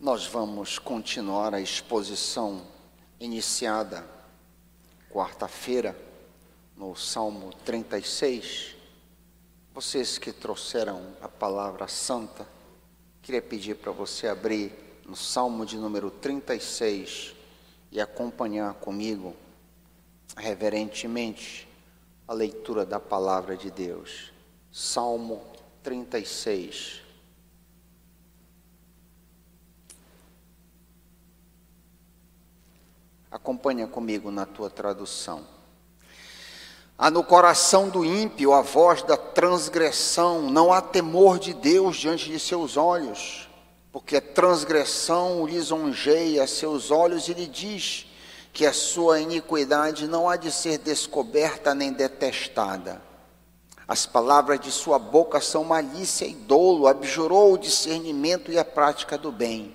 Nós vamos continuar a exposição iniciada quarta-feira no Salmo 36. Vocês que trouxeram a palavra santa, queria pedir para você abrir no Salmo de número 36 e acompanhar comigo reverentemente a leitura da palavra de Deus. Salmo 36. Acompanha comigo na tua tradução. Há no coração do ímpio a voz da transgressão, não há temor de Deus diante de seus olhos, porque a transgressão o lisonjeia a seus olhos e lhe diz que a sua iniquidade não há de ser descoberta nem detestada. As palavras de sua boca são malícia e dolo, abjurou o discernimento e a prática do bem.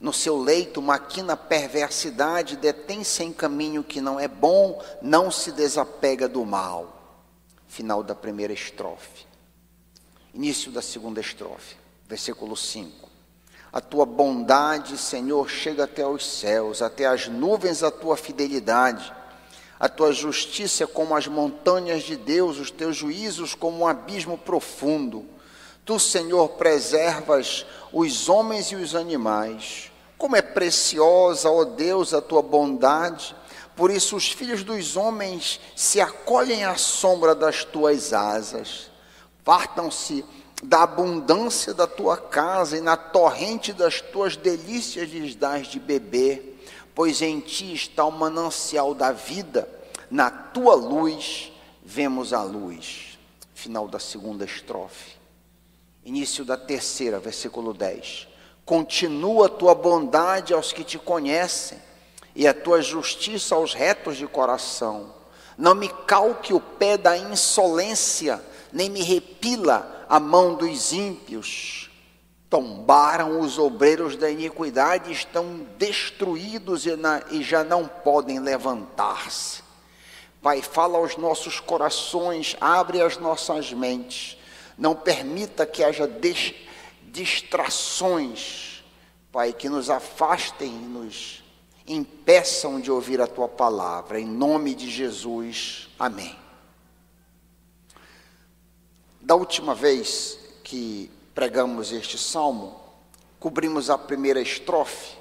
No seu leito maquina perversidade, detém-se em caminho que não é bom, não se desapega do mal. Final da primeira estrofe. Início da segunda estrofe, versículo 5. A tua bondade, Senhor, chega até os céus, até as nuvens a tua fidelidade. A tua justiça é como as montanhas de Deus, os teus juízos como um abismo profundo. Tu, Senhor, preservas os homens e os animais. Como é preciosa, ó Deus, a tua bondade. Por isso os filhos dos homens se acolhem à sombra das tuas asas. Partam-se da abundância da tua casa e na torrente das tuas delícias lhes dás de beber, pois em ti está o manancial da vida, na tua luz vemos a luz. Final da segunda estrofe. Início da terceira, versículo 10. Continua a tua bondade aos que te conhecem e a tua justiça aos retos de coração. Não me calque o pé da insolência, nem me repila a mão dos ímpios. Tombaram os obreiros da iniquidade, estão destruídos e, na, e já não podem levantar-se. Pai, fala aos nossos corações, abre as nossas mentes não permita que haja distrações, Pai, que nos afastem e nos impeçam de ouvir a tua palavra. Em nome de Jesus. Amém. Da última vez que pregamos este salmo, cobrimos a primeira estrofe,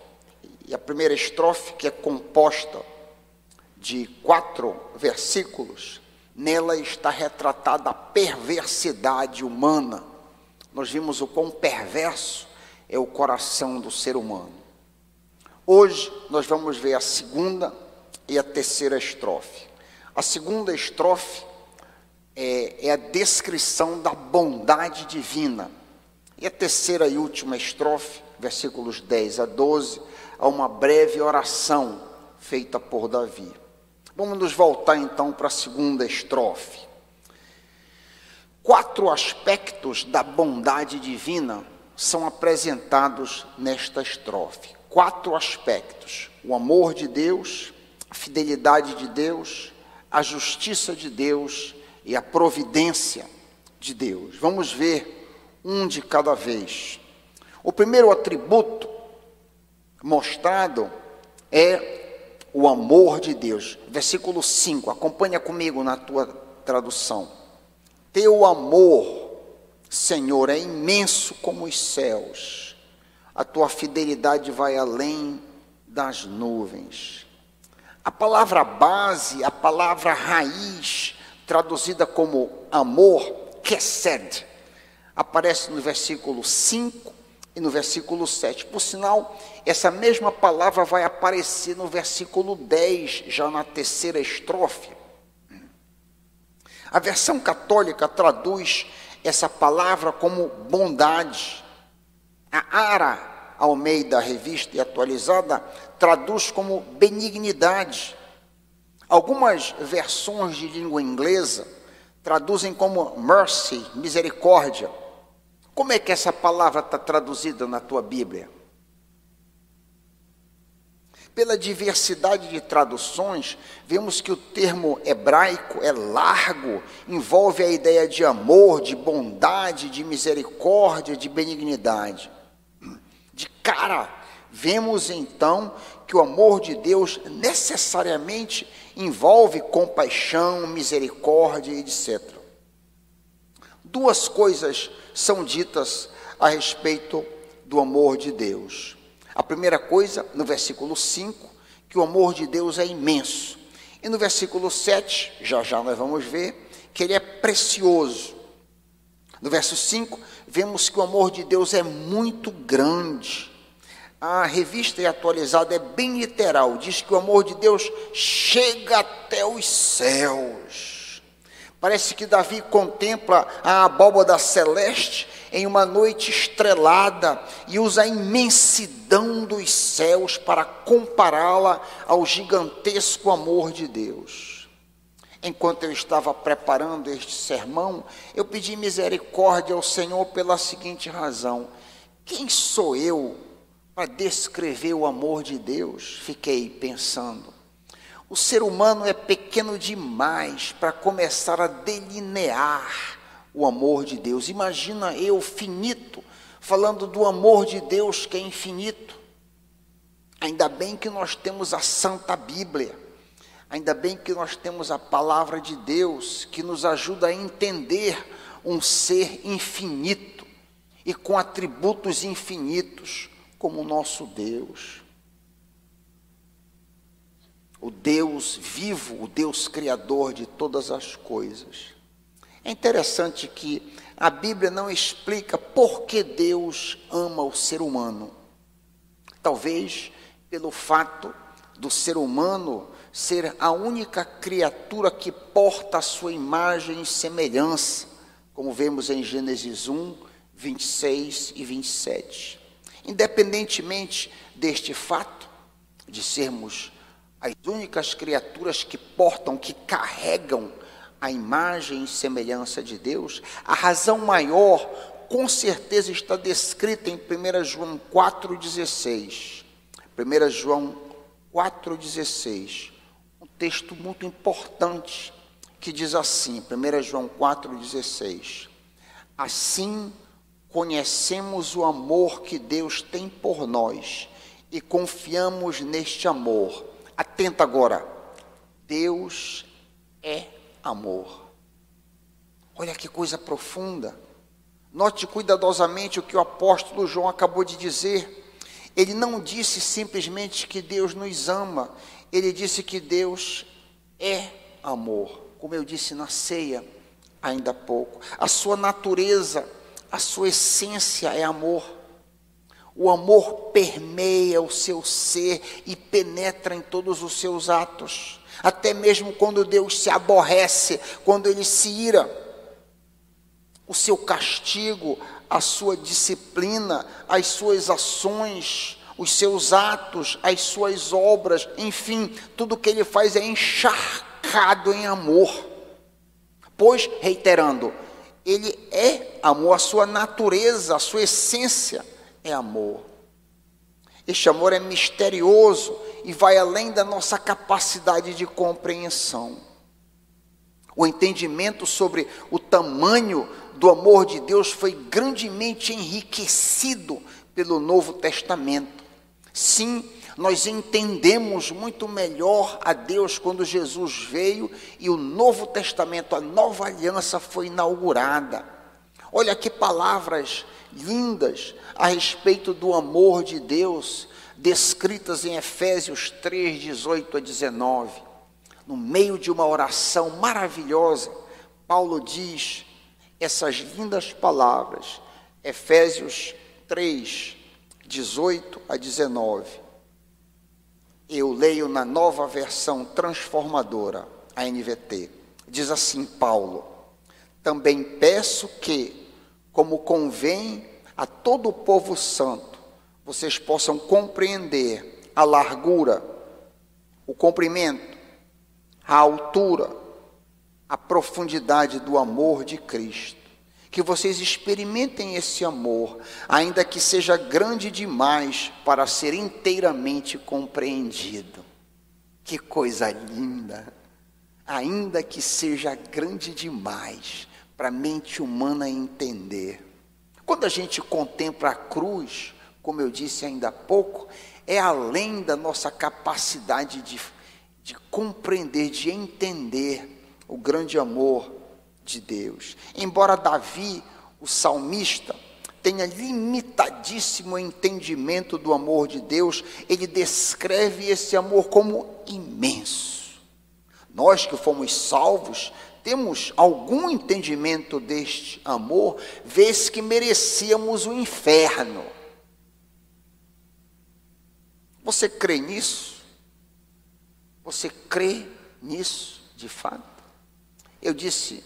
e a primeira estrofe, que é composta de quatro versículos, Nela está retratada a perversidade humana. Nós vimos o quão perverso é o coração do ser humano. Hoje nós vamos ver a segunda e a terceira estrofe. A segunda estrofe é, é a descrição da bondade divina. E a terceira e última estrofe, versículos 10 a 12, há uma breve oração feita por Davi. Vamos nos voltar então para a segunda estrofe. Quatro aspectos da bondade divina são apresentados nesta estrofe. Quatro aspectos: o amor de Deus, a fidelidade de Deus, a justiça de Deus e a providência de Deus. Vamos ver um de cada vez. O primeiro atributo mostrado é o amor de Deus. Versículo 5, acompanha comigo na tua tradução. Teu amor, Senhor, é imenso como os céus, a tua fidelidade vai além das nuvens. A palavra base, a palavra raiz, traduzida como amor, kesed, aparece no versículo 5 e no versículo 7. Por sinal, essa mesma palavra vai aparecer no versículo 10, já na terceira estrofe. A versão católica traduz essa palavra como bondade. A Ara Almeida, revista e atualizada, traduz como benignidade. Algumas versões de língua inglesa traduzem como mercy, misericórdia. Como é que essa palavra está traduzida na tua Bíblia? Pela diversidade de traduções, vemos que o termo hebraico é largo, envolve a ideia de amor, de bondade, de misericórdia, de benignidade. De cara, vemos então que o amor de Deus necessariamente envolve compaixão, misericórdia, etc. Duas coisas são ditas a respeito do amor de Deus. A primeira coisa, no versículo 5, que o amor de Deus é imenso. E no versículo 7, já já nós vamos ver, que ele é precioso. No verso 5, vemos que o amor de Deus é muito grande. A revista é atualizada é bem literal, diz que o amor de Deus chega até os céus. Parece que Davi contempla a abóbada celeste em uma noite estrelada e usa a imensidão dos céus para compará-la ao gigantesco amor de Deus. Enquanto eu estava preparando este sermão, eu pedi misericórdia ao Senhor pela seguinte razão: quem sou eu para descrever o amor de Deus, fiquei pensando. O ser humano é pequeno demais para começar a delinear o amor de Deus. Imagina eu, finito, falando do amor de Deus que é infinito. Ainda bem que nós temos a Santa Bíblia. Ainda bem que nós temos a palavra de Deus que nos ajuda a entender um ser infinito e com atributos infinitos como o nosso Deus. O Deus vivo, o Deus criador de todas as coisas. É interessante que a Bíblia não explica por que Deus ama o ser humano. Talvez pelo fato do ser humano ser a única criatura que porta a sua imagem e semelhança, como vemos em Gênesis 1, 26 e 27. Independentemente deste fato, de sermos as únicas criaturas que portam, que carregam a imagem e semelhança de Deus, a razão maior, com certeza, está descrita em 1 João 4,16. 1 João 4,16. Um texto muito importante que diz assim, 1 João 4,16. Assim conhecemos o amor que Deus tem por nós e confiamos neste amor. Atenta agora. Deus é amor. Olha que coisa profunda. Note cuidadosamente o que o apóstolo João acabou de dizer. Ele não disse simplesmente que Deus nos ama, ele disse que Deus é amor. Como eu disse na ceia ainda há pouco, a sua natureza a sua essência é amor. O amor permeia o seu ser e penetra em todos os seus atos. Até mesmo quando Deus se aborrece, quando ele se ira, o seu castigo, a sua disciplina, as suas ações, os seus atos, as suas obras, enfim, tudo que ele faz é encharcado em amor. Pois, reiterando, ele é amor, a sua natureza, a sua essência é amor. Este amor é misterioso e vai além da nossa capacidade de compreensão. O entendimento sobre o tamanho do amor de Deus foi grandemente enriquecido pelo Novo Testamento. Sim, nós entendemos muito melhor a Deus quando Jesus veio e o Novo Testamento, a nova aliança foi inaugurada. Olha que palavras lindas a respeito do amor de Deus, descritas em Efésios 3, 18 a 19. No meio de uma oração maravilhosa, Paulo diz essas lindas palavras, Efésios 3, 18 a 19. Eu leio na nova versão transformadora, a NVT. Diz assim Paulo: Também peço que, como convém a todo o povo santo, vocês possam compreender a largura, o comprimento, a altura, a profundidade do amor de Cristo que vocês experimentem esse amor, ainda que seja grande demais para ser inteiramente compreendido. Que coisa linda! Ainda que seja grande demais para a mente humana entender. Quando a gente contempla a cruz, como eu disse ainda há pouco, é além da nossa capacidade de, de compreender, de entender o grande amor de Deus. Embora Davi, o salmista, tenha limitadíssimo entendimento do amor de Deus, ele descreve esse amor como imenso. Nós que fomos salvos, temos algum entendimento deste amor, vez que merecíamos o inferno. Você crê nisso? Você crê nisso de fato? Eu disse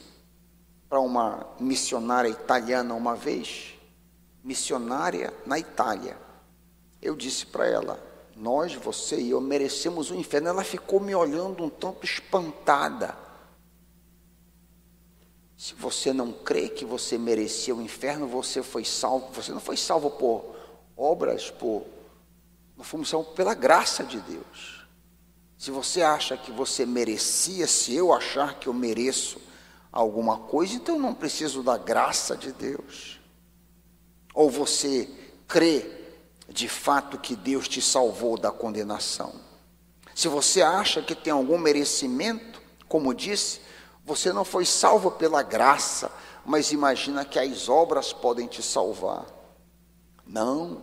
para uma missionária italiana uma vez, missionária na Itália. Eu disse para ela: Nós, você e eu merecemos o inferno. Ela ficou me olhando um tanto espantada. Se você não crê que você merecia o inferno, você foi salvo. Você não foi salvo por obras, por. Nós fomos salvos pela graça de Deus. Se você acha que você merecia, se eu achar que eu mereço alguma coisa, então eu não preciso da graça de Deus. Ou você crê de fato que Deus te salvou da condenação? Se você acha que tem algum merecimento, como disse, você não foi salvo pela graça, mas imagina que as obras podem te salvar. Não.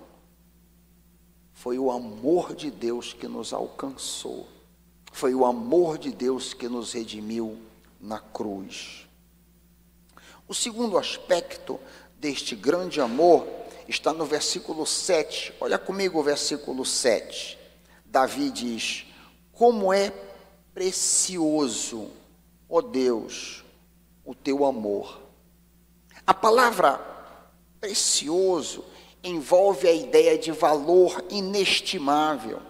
Foi o amor de Deus que nos alcançou. Foi o amor de Deus que nos redimiu na cruz. O segundo aspecto deste grande amor está no versículo 7. Olha comigo o versículo 7. Davi diz: Como é precioso, ó Deus, o teu amor. A palavra precioso envolve a ideia de valor inestimável.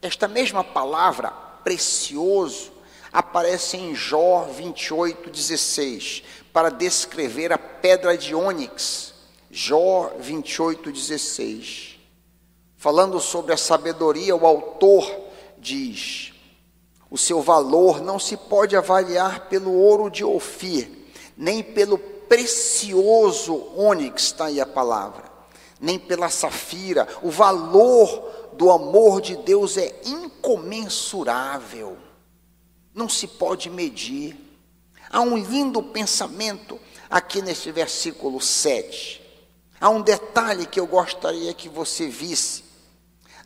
Esta mesma palavra, precioso, aparece em Jó 28, 16 para descrever a pedra de ônix. Jó 28, 16. Falando sobre a sabedoria, o autor diz: o seu valor não se pode avaliar pelo ouro de Ofir, nem pelo precioso ônix, está aí a palavra, nem pela safira. O valor do amor de Deus é incomensurável, não se pode medir. Há um lindo pensamento aqui neste versículo 7. Há um detalhe que eu gostaria que você visse.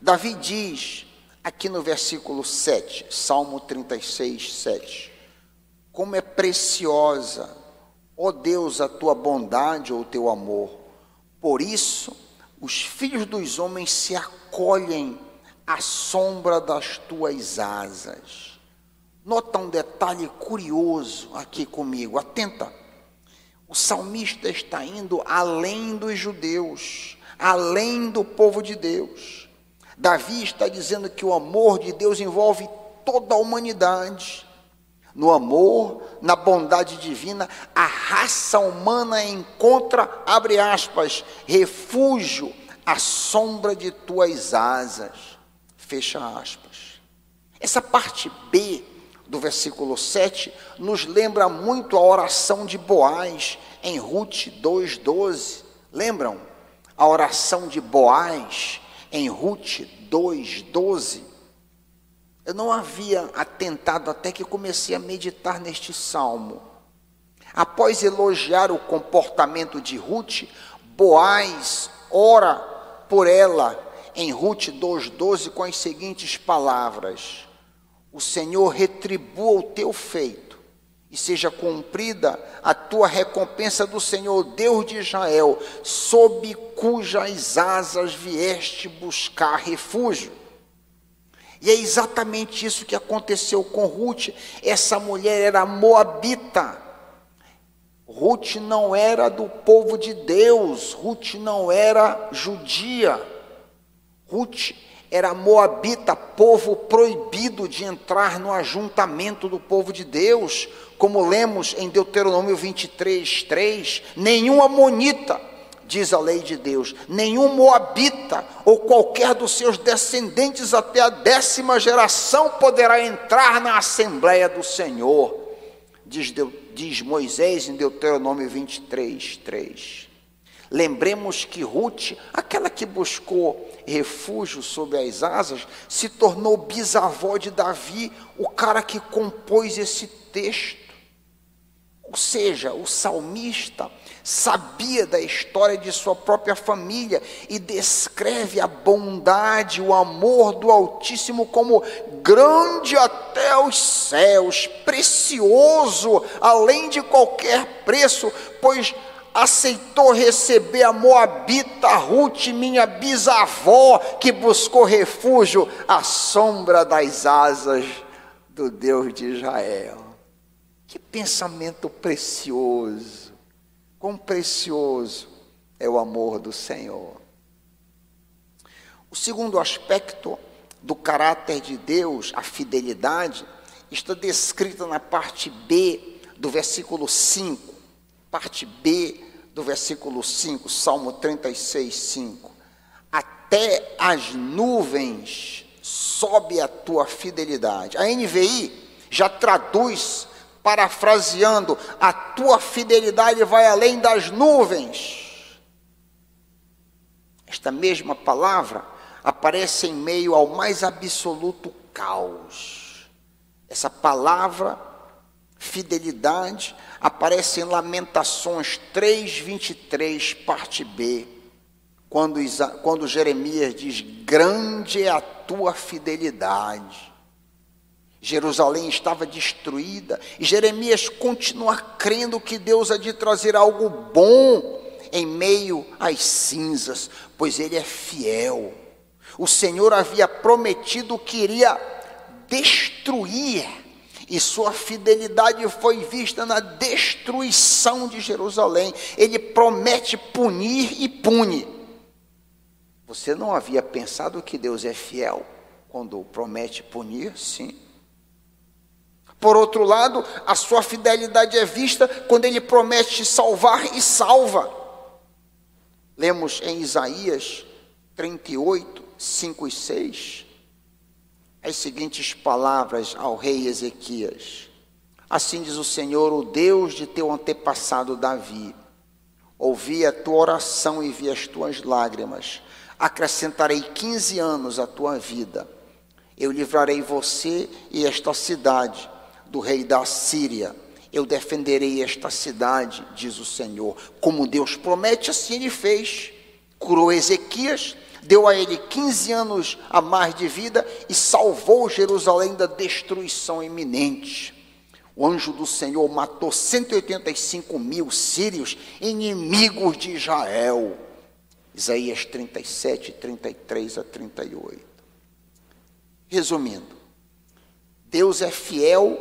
Davi diz, aqui no versículo 7, Salmo 36, 7: Como é preciosa, ó Deus, a tua bondade ou o teu amor. Por isso, os filhos dos homens se acolhem à sombra das tuas asas. Nota um detalhe curioso aqui comigo, atenta. O salmista está indo além dos judeus, além do povo de Deus. Davi está dizendo que o amor de Deus envolve toda a humanidade. No amor, na bondade divina, a raça humana encontra, abre aspas, refúgio à sombra de tuas asas. Fecha aspas. Essa parte B do versículo 7 nos lembra muito a oração de Boaz em Ruth 2:12. Lembram? A oração de Boaz em Ruth 2:12. Eu não havia atentado até que comecei a meditar neste salmo. Após elogiar o comportamento de Ruth, Boaz ora por ela em Ruth 2:12 com as seguintes palavras: o Senhor retribua o teu feito e seja cumprida a tua recompensa do Senhor, Deus de Israel, sob cujas asas vieste buscar refúgio. E é exatamente isso que aconteceu com Ruth. Essa mulher era moabita. Ruth não era do povo de Deus, Ruth não era judia. Ruth era moabita, povo proibido de entrar no ajuntamento do povo de Deus, como lemos em Deuteronômio 23, 3. Nenhum amonita, diz a lei de Deus, nenhum moabita ou qualquer dos seus descendentes até a décima geração poderá entrar na Assembleia do Senhor, diz, diz Moisés em Deuteronômio 23, 3. Lembremos que Ruth, aquela que buscou refúgio sob as asas, se tornou bisavó de Davi, o cara que compôs esse texto. Ou seja, o salmista sabia da história de sua própria família e descreve a bondade, o amor do Altíssimo como grande até os céus, precioso além de qualquer preço, pois aceitou receber a Moabita Ruth, minha bisavó, que buscou refúgio à sombra das asas do Deus de Israel. Que pensamento precioso, quão precioso é o amor do Senhor. O segundo aspecto do caráter de Deus, a fidelidade, está descrita na parte B do versículo 5. Parte B do versículo 5, Salmo 36, 5. Até as nuvens sobe a tua fidelidade. A NVI já traduz parafraseando, a tua fidelidade vai além das nuvens. Esta mesma palavra aparece em meio ao mais absoluto caos. Essa palavra, fidelidade, aparece em Lamentações 3:23, parte B, quando, quando Jeremias diz: Grande é a tua fidelidade. Jerusalém estava destruída, e Jeremias continua crendo que Deus há de trazer algo bom em meio às cinzas, pois ele é fiel. O Senhor havia prometido que iria destruir, e sua fidelidade foi vista na destruição de Jerusalém. Ele promete punir e pune. Você não havia pensado que Deus é fiel quando promete punir? Sim. Por outro lado, a sua fidelidade é vista quando ele promete salvar e salva. Lemos em Isaías 38, 5 e 6, as seguintes palavras ao rei Ezequias: Assim diz o Senhor, o Deus de teu antepassado Davi: Ouvi a tua oração e vi as tuas lágrimas, acrescentarei 15 anos à tua vida. Eu livrarei você e esta cidade do rei da Síria. Eu defenderei esta cidade, diz o Senhor. Como Deus promete, assim ele fez. Curou Ezequias, deu a ele 15 anos a mais de vida e salvou Jerusalém da destruição iminente. O anjo do Senhor matou 185 mil sírios, inimigos de Israel. Isaías 37, 33 a 38. Resumindo, Deus é fiel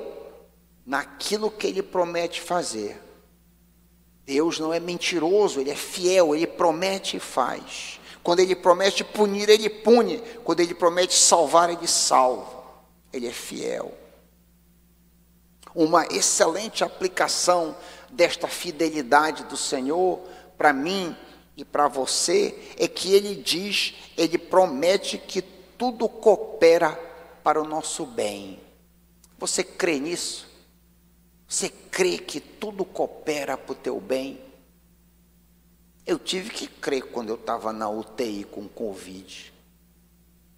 naquilo que ele promete fazer. Deus não é mentiroso, ele é fiel, ele promete e faz. Quando ele promete punir, ele pune. Quando ele promete salvar, ele salva. Ele é fiel. Uma excelente aplicação desta fidelidade do Senhor para mim e para você é que ele diz, ele promete que tudo coopera para o nosso bem. Você crê nisso? Você crê que tudo coopera para o teu bem? Eu tive que crer quando eu estava na UTI com Covid,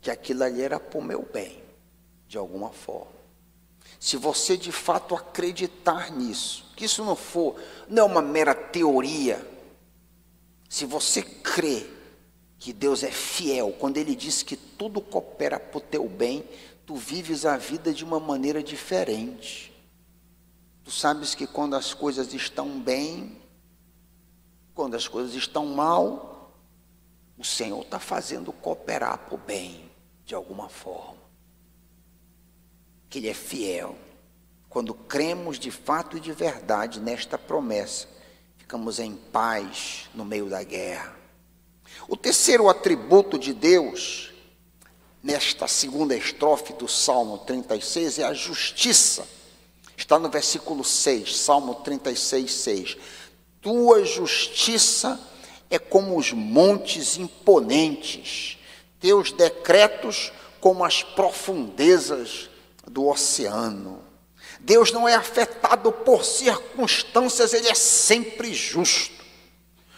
que aquilo ali era para o meu bem, de alguma forma. Se você de fato acreditar nisso, que isso não for, não é uma mera teoria, se você crê que Deus é fiel, quando Ele diz que tudo coopera para o teu bem, tu vives a vida de uma maneira diferente. Tu sabes que quando as coisas estão bem, quando as coisas estão mal, o Senhor está fazendo cooperar para o bem, de alguma forma. Que Ele é fiel. Quando cremos de fato e de verdade nesta promessa, ficamos em paz no meio da guerra. O terceiro atributo de Deus, nesta segunda estrofe do Salmo 36, é a justiça. Está no versículo 6, Salmo 36, 6. Tua justiça é como os montes imponentes, teus decretos como as profundezas do oceano. Deus não é afetado por circunstâncias, ele é sempre justo.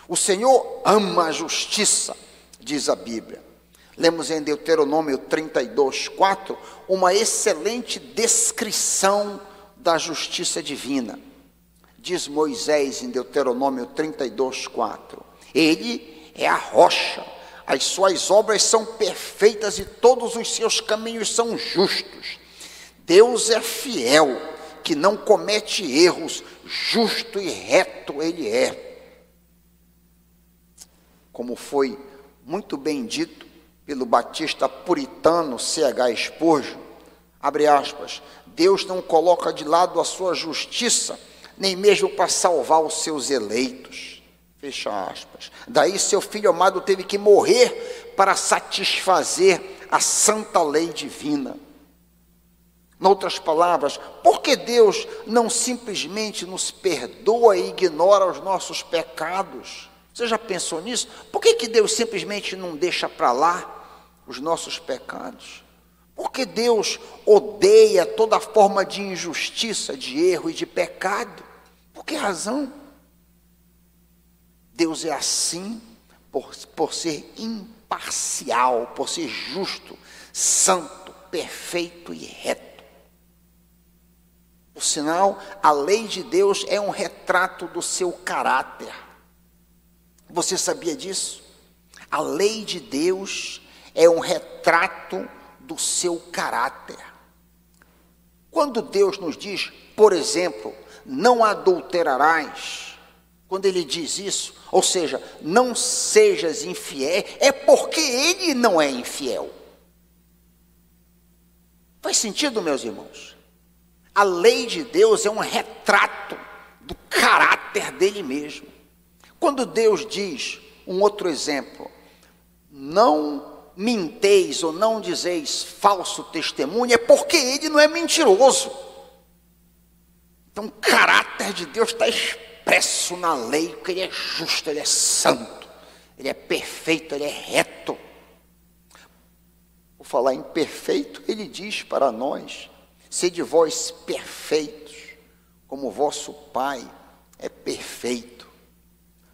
O Senhor ama a justiça, diz a Bíblia. Lemos em Deuteronômio 32, 4, uma excelente descrição da justiça divina. Diz Moisés em Deuteronômio 32, 4: Ele é a rocha, as suas obras são perfeitas e todos os seus caminhos são justos. Deus é fiel, que não comete erros, justo e reto ele é. Como foi muito bem dito pelo batista puritano C.H. Spurgeon, abre aspas, Deus não coloca de lado a sua justiça, nem mesmo para salvar os seus eleitos. Fecha aspas. Daí seu filho amado teve que morrer para satisfazer a santa lei divina. Noutras palavras, por que Deus não simplesmente nos perdoa e ignora os nossos pecados? Você já pensou nisso? Por que, que Deus simplesmente não deixa para lá os nossos pecados? Por que Deus odeia toda forma de injustiça, de erro e de pecado? Por que razão? Deus é assim por, por ser imparcial, por ser justo, santo, perfeito e reto. Por sinal, a lei de Deus é um retrato do seu caráter. Você sabia disso? A lei de Deus é um retrato do seu caráter. Quando Deus nos diz, por exemplo, não adulterarás, quando ele diz isso, ou seja, não sejas infiel, é porque ele não é infiel. Faz sentido, meus irmãos? A lei de Deus é um retrato do caráter dele mesmo. Quando Deus diz, um outro exemplo, não minteis ou não dizeis falso testemunho, é porque ele não é mentiroso. Então, o caráter de Deus está expresso na lei, porque ele é justo, ele é santo, ele é perfeito, ele é reto. Por falar em perfeito, ele diz para nós: sede vós perfeitos, como vosso Pai é perfeito.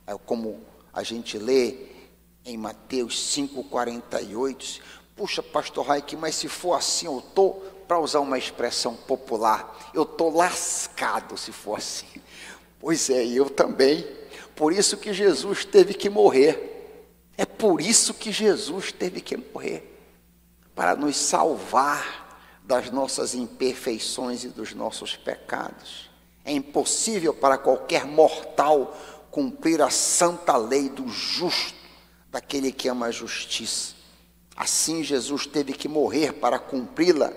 É como a gente lê em Mateus 5,48. Puxa, pastor Raik, mas se for assim, eu estou, para usar uma expressão popular, eu estou lascado se for assim. Pois é, eu também. Por isso que Jesus teve que morrer. É por isso que Jesus teve que morrer para nos salvar das nossas imperfeições e dos nossos pecados. É impossível para qualquer mortal cumprir a santa lei do justo daquele que ama a justiça. Assim, Jesus teve que morrer para cumpri-la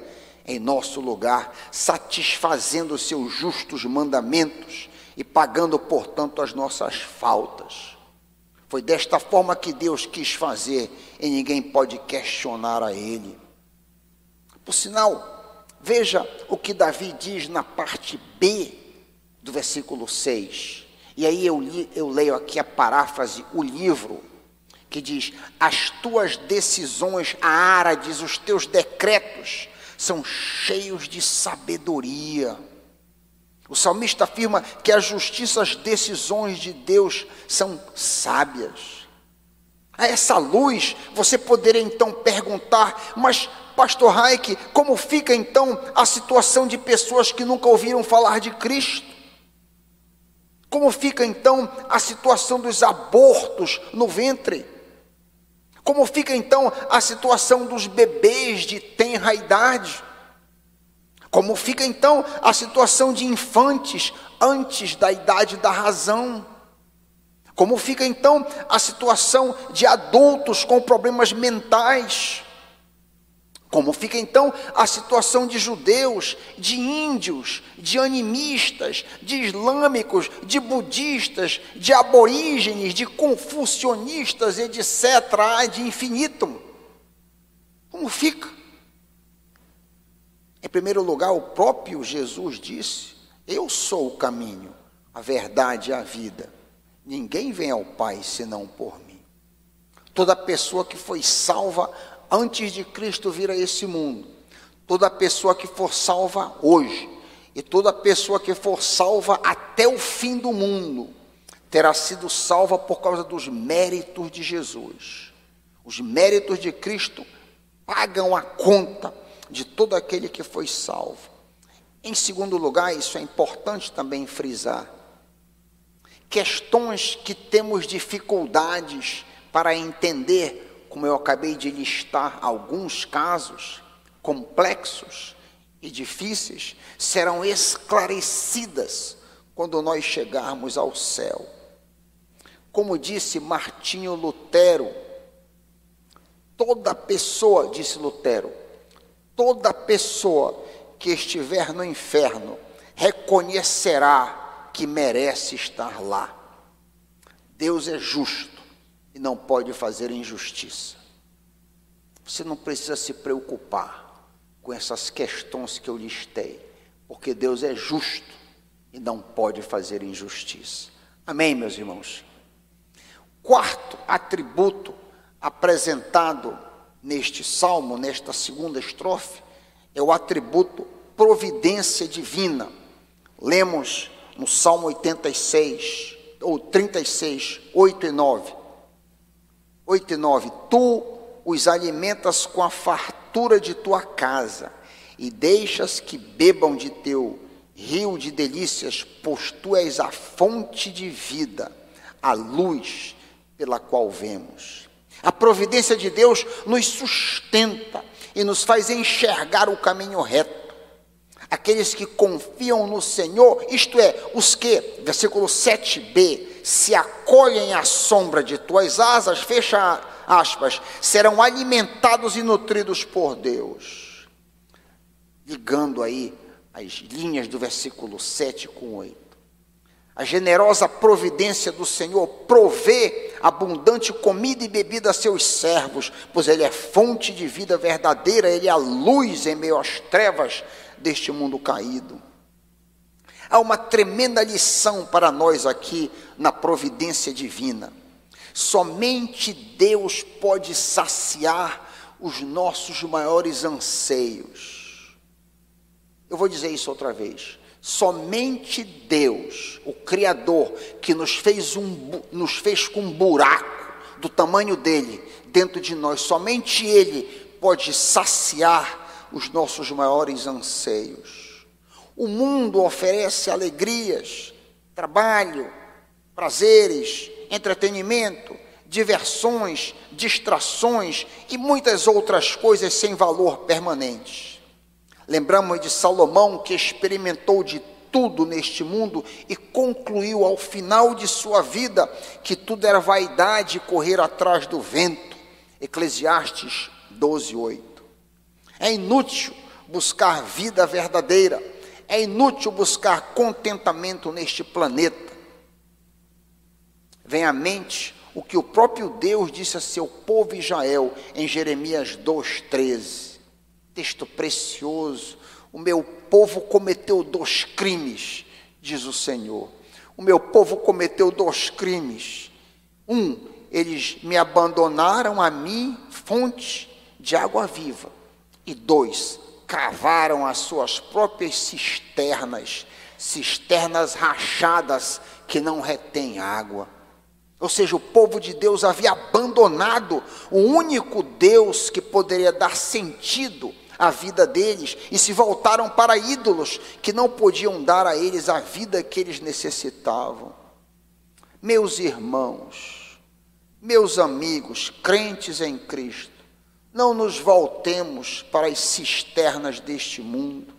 em nosso lugar, satisfazendo os seus justos mandamentos e pagando, portanto, as nossas faltas. Foi desta forma que Deus quis fazer e ninguém pode questionar a Ele. Por sinal, veja o que Davi diz na parte B do versículo 6. E aí eu, li, eu leio aqui a paráfrase, o livro que diz: As tuas decisões, a ara diz, os teus decretos são cheios de sabedoria. O salmista afirma que a justiça, as decisões de Deus são sábias. A essa luz, você poderia então perguntar, mas, Pastor Raik, como fica então a situação de pessoas que nunca ouviram falar de Cristo? Como fica então a situação dos abortos no ventre? Como fica então a situação dos bebês de tenra idade? Como fica então a situação de infantes antes da idade da razão? Como fica então a situação de adultos com problemas mentais? Como fica então a situação de judeus, de índios, de animistas, de islâmicos, de budistas, de aborígenes, de confucionistas, etc., de infinito? Como fica? Em primeiro lugar, o próprio Jesus disse: Eu sou o caminho, a verdade e a vida. Ninguém vem ao Pai senão por mim. Toda pessoa que foi salva antes de Cristo vir a esse mundo, toda pessoa que for salva hoje, e toda pessoa que for salva até o fim do mundo, terá sido salva por causa dos méritos de Jesus. Os méritos de Cristo pagam a conta de todo aquele que foi salvo. Em segundo lugar, isso é importante também frisar. Questões que temos dificuldades para entender, como eu acabei de listar alguns casos complexos e difíceis, serão esclarecidas quando nós chegarmos ao céu. Como disse Martinho Lutero, toda pessoa, disse Lutero, toda pessoa que estiver no inferno reconhecerá que merece estar lá. Deus é justo e não pode fazer injustiça. Você não precisa se preocupar com essas questões que eu listei, porque Deus é justo e não pode fazer injustiça. Amém, meus irmãos? Quarto atributo apresentado neste salmo, nesta segunda estrofe, é o atributo providência divina. Lemos no Salmo 86, ou 36, 8 e 9. 8 e 9. Tu os alimentas com a fartura de tua casa e deixas que bebam de teu rio de delícias, pois tu és a fonte de vida, a luz pela qual vemos. A providência de Deus nos sustenta e nos faz enxergar o caminho reto. Aqueles que confiam no Senhor, isto é, os que, versículo 7b, se acolhem à sombra de tuas asas, fecha aspas, serão alimentados e nutridos por Deus. Ligando aí as linhas do versículo 7 com 8. A generosa providência do Senhor provê abundante comida e bebida a seus servos, pois Ele é fonte de vida verdadeira, Ele é a luz em meio às trevas deste mundo caído. Há uma tremenda lição para nós aqui na providência divina. Somente Deus pode saciar os nossos maiores anseios. Eu vou dizer isso outra vez. Somente Deus, o Criador, que nos fez, um, nos fez com um buraco do tamanho dele dentro de nós, somente Ele pode saciar os nossos maiores anseios. O mundo oferece alegrias, trabalho, prazeres, entretenimento, diversões, distrações e muitas outras coisas sem valor permanente. Lembramos de Salomão que experimentou de tudo neste mundo e concluiu ao final de sua vida que tudo era vaidade e correr atrás do vento. Eclesiastes 12:8. É inútil buscar vida verdadeira. É inútil buscar contentamento neste planeta. Vem à mente o que o próprio Deus disse a seu povo Israel em Jeremias 2:13 texto precioso. O meu povo cometeu dois crimes, diz o Senhor. O meu povo cometeu dois crimes. Um, eles me abandonaram a mim, fonte de água viva. E dois, cavaram as suas próprias cisternas, cisternas rachadas que não retêm água. Ou seja, o povo de Deus havia abandonado o único Deus que poderia dar sentido a vida deles e se voltaram para ídolos que não podiam dar a eles a vida que eles necessitavam. Meus irmãos, meus amigos, crentes em Cristo, não nos voltemos para as cisternas deste mundo.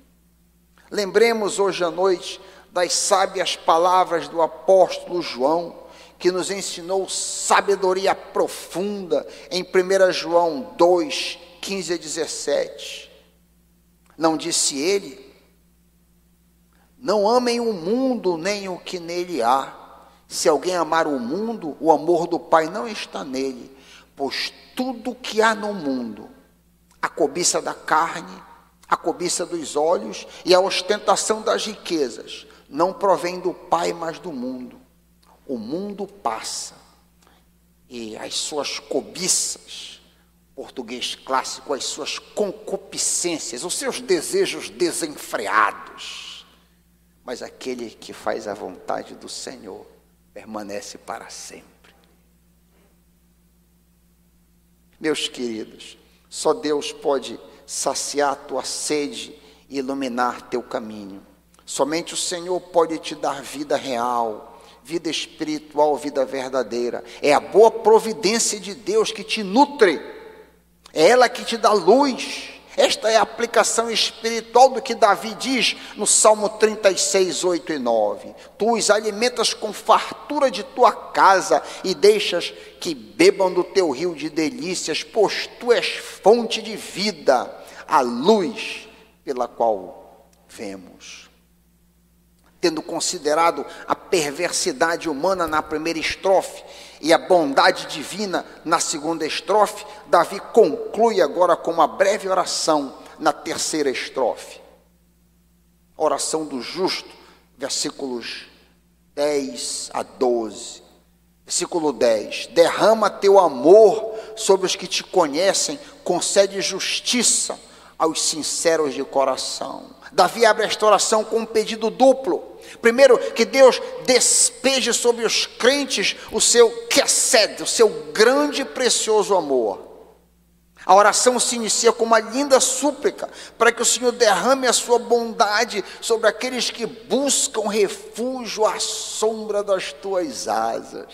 Lembremos hoje à noite das sábias palavras do apóstolo João, que nos ensinou sabedoria profunda em 1 João 2, 15 a 17. Não disse ele? Não amem o mundo nem o que nele há. Se alguém amar o mundo, o amor do Pai não está nele, pois tudo que há no mundo, a cobiça da carne, a cobiça dos olhos e a ostentação das riquezas, não provém do Pai, mas do mundo. O mundo passa e as suas cobiças português clássico, as suas concupiscências, os seus desejos desenfreados. Mas aquele que faz a vontade do Senhor permanece para sempre. Meus queridos, só Deus pode saciar tua sede e iluminar teu caminho. Somente o Senhor pode te dar vida real, vida espiritual, vida verdadeira. É a boa providência de Deus que te nutre, é ela que te dá luz. Esta é a aplicação espiritual do que Davi diz no Salmo 36, 8 e 9. Tu os alimentas com fartura de tua casa e deixas que bebam do teu rio de delícias, pois tu és fonte de vida, a luz pela qual vemos tendo considerado a perversidade humana na primeira estrofe e a bondade divina na segunda estrofe, Davi conclui agora com uma breve oração na terceira estrofe. Oração do justo, versículos 10 a 12. Versículo 10: Derrama teu amor sobre os que te conhecem, concede justiça aos sinceros de coração. Davi abre esta oração com um pedido duplo. Primeiro, que Deus despeje sobre os crentes o seu quesed, o seu grande e precioso amor. A oração se inicia com uma linda súplica para que o Senhor derrame a sua bondade sobre aqueles que buscam refúgio à sombra das tuas asas.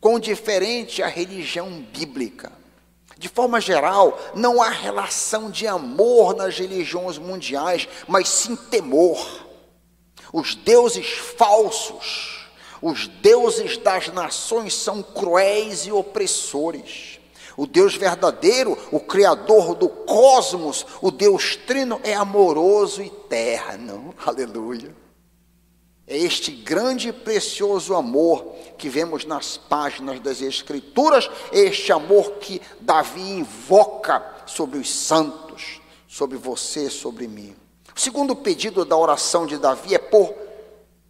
Quão diferente a religião bíblica. De forma geral, não há relação de amor nas religiões mundiais, mas sim temor. Os deuses falsos, os deuses das nações são cruéis e opressores. O Deus verdadeiro, o Criador do cosmos, o Deus trino, é amoroso e terno. Aleluia. É este grande e precioso amor que vemos nas páginas das Escrituras, este amor que Davi invoca sobre os santos, sobre você, sobre mim. O segundo pedido da oração de Davi é por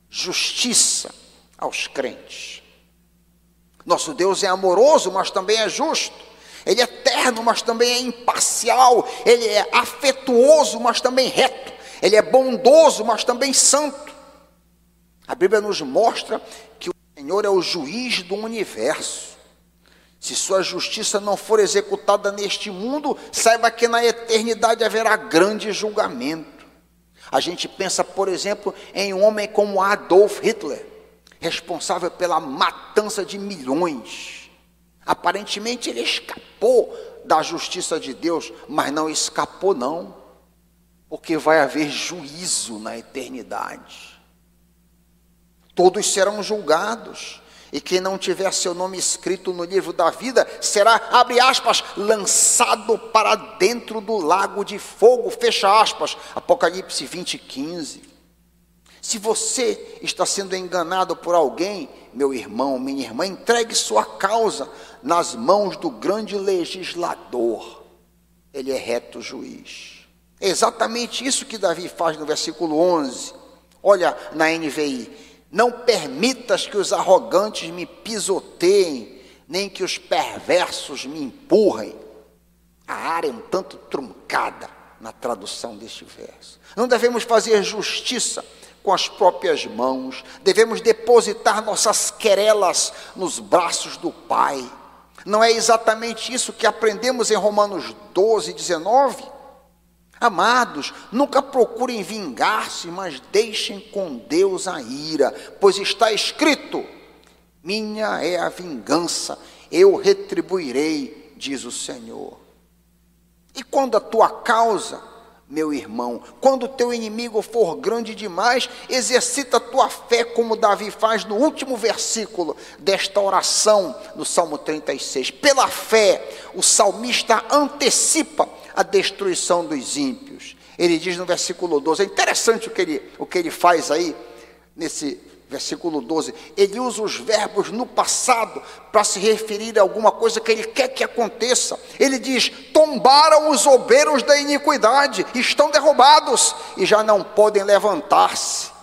justiça aos crentes. Nosso Deus é amoroso, mas também é justo. Ele é eterno, mas também é imparcial. Ele é afetuoso, mas também reto. Ele é bondoso, mas também santo. A Bíblia nos mostra que o Senhor é o juiz do universo. Se sua justiça não for executada neste mundo, saiba que na eternidade haverá grande julgamento. A gente pensa, por exemplo, em um homem como Adolf Hitler, responsável pela matança de milhões. Aparentemente ele escapou da justiça de Deus, mas não escapou não, porque vai haver juízo na eternidade. Todos serão julgados. E quem não tiver seu nome escrito no livro da vida será, abre aspas, lançado para dentro do lago de fogo, fecha aspas, Apocalipse 20, 15. Se você está sendo enganado por alguém, meu irmão, minha irmã, entregue sua causa nas mãos do grande legislador. Ele é reto juiz. É exatamente isso que Davi faz no versículo 11. Olha na NVI. Não permitas que os arrogantes me pisoteiem, nem que os perversos me empurrem. A área é um tanto truncada na tradução deste verso. Não devemos fazer justiça com as próprias mãos, devemos depositar nossas querelas nos braços do Pai. Não é exatamente isso que aprendemos em Romanos 12, 19? Amados, nunca procurem vingar-se, mas deixem com Deus a ira, pois está escrito: Minha é a vingança, eu retribuirei, diz o Senhor. E quando a tua causa, meu irmão, quando o teu inimigo for grande demais, exercita a tua fé, como Davi faz no último versículo desta oração, no Salmo 36. Pela fé, o salmista antecipa a destruição dos ímpios. Ele diz no versículo 12, é interessante o que ele, o que ele faz aí, nesse versículo 12. Ele usa os verbos no passado para se referir a alguma coisa que ele quer que aconteça. Ele diz: Tombaram os obreiros da iniquidade, estão derrubados e já não podem levantar-se.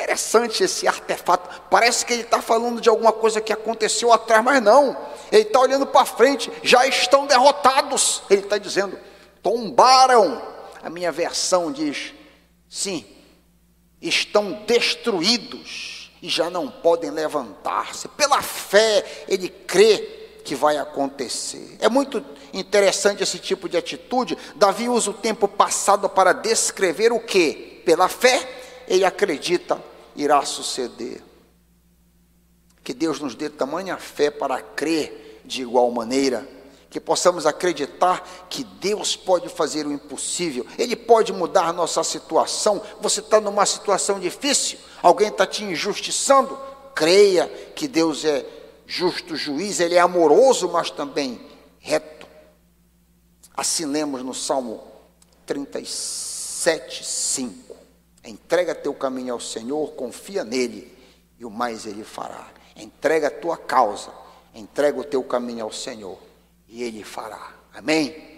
Interessante esse artefato. Parece que ele está falando de alguma coisa que aconteceu atrás, mas não. Ele está olhando para frente, já estão derrotados. Ele está dizendo, tombaram. A minha versão diz, sim, estão destruídos, e já não podem levantar-se. Pela fé, ele crê que vai acontecer. É muito interessante esse tipo de atitude. Davi usa o tempo passado para descrever o que? Pela fé, ele acredita irá suceder. Que Deus nos dê tamanha fé para crer de igual maneira, que possamos acreditar que Deus pode fazer o impossível, Ele pode mudar nossa situação. Você está numa situação difícil, alguém está te injustiçando, creia que Deus é justo juiz, ele é amoroso, mas também reto. Lemos no Salmo 37, 5. Entrega teu caminho ao Senhor, confia nele, e o mais ele fará. Entrega a tua causa, entrega o teu caminho ao Senhor, e ele fará. Amém?